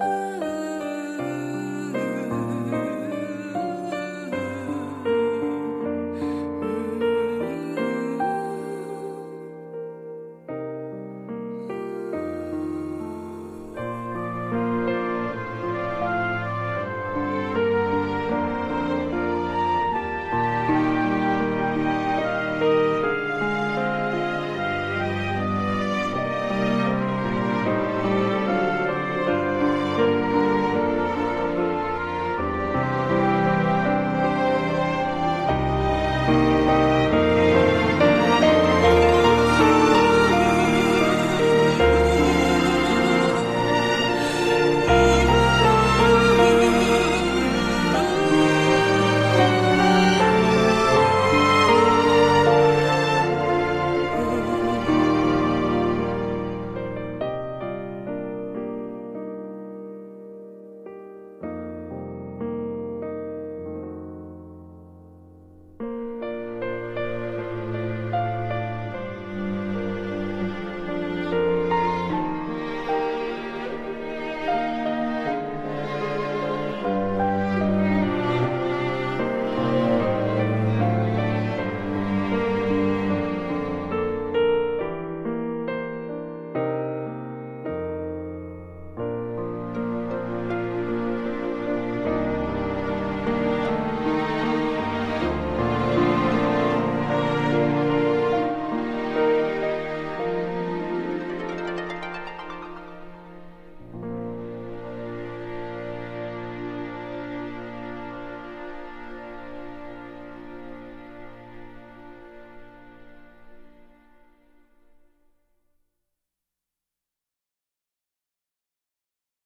啊。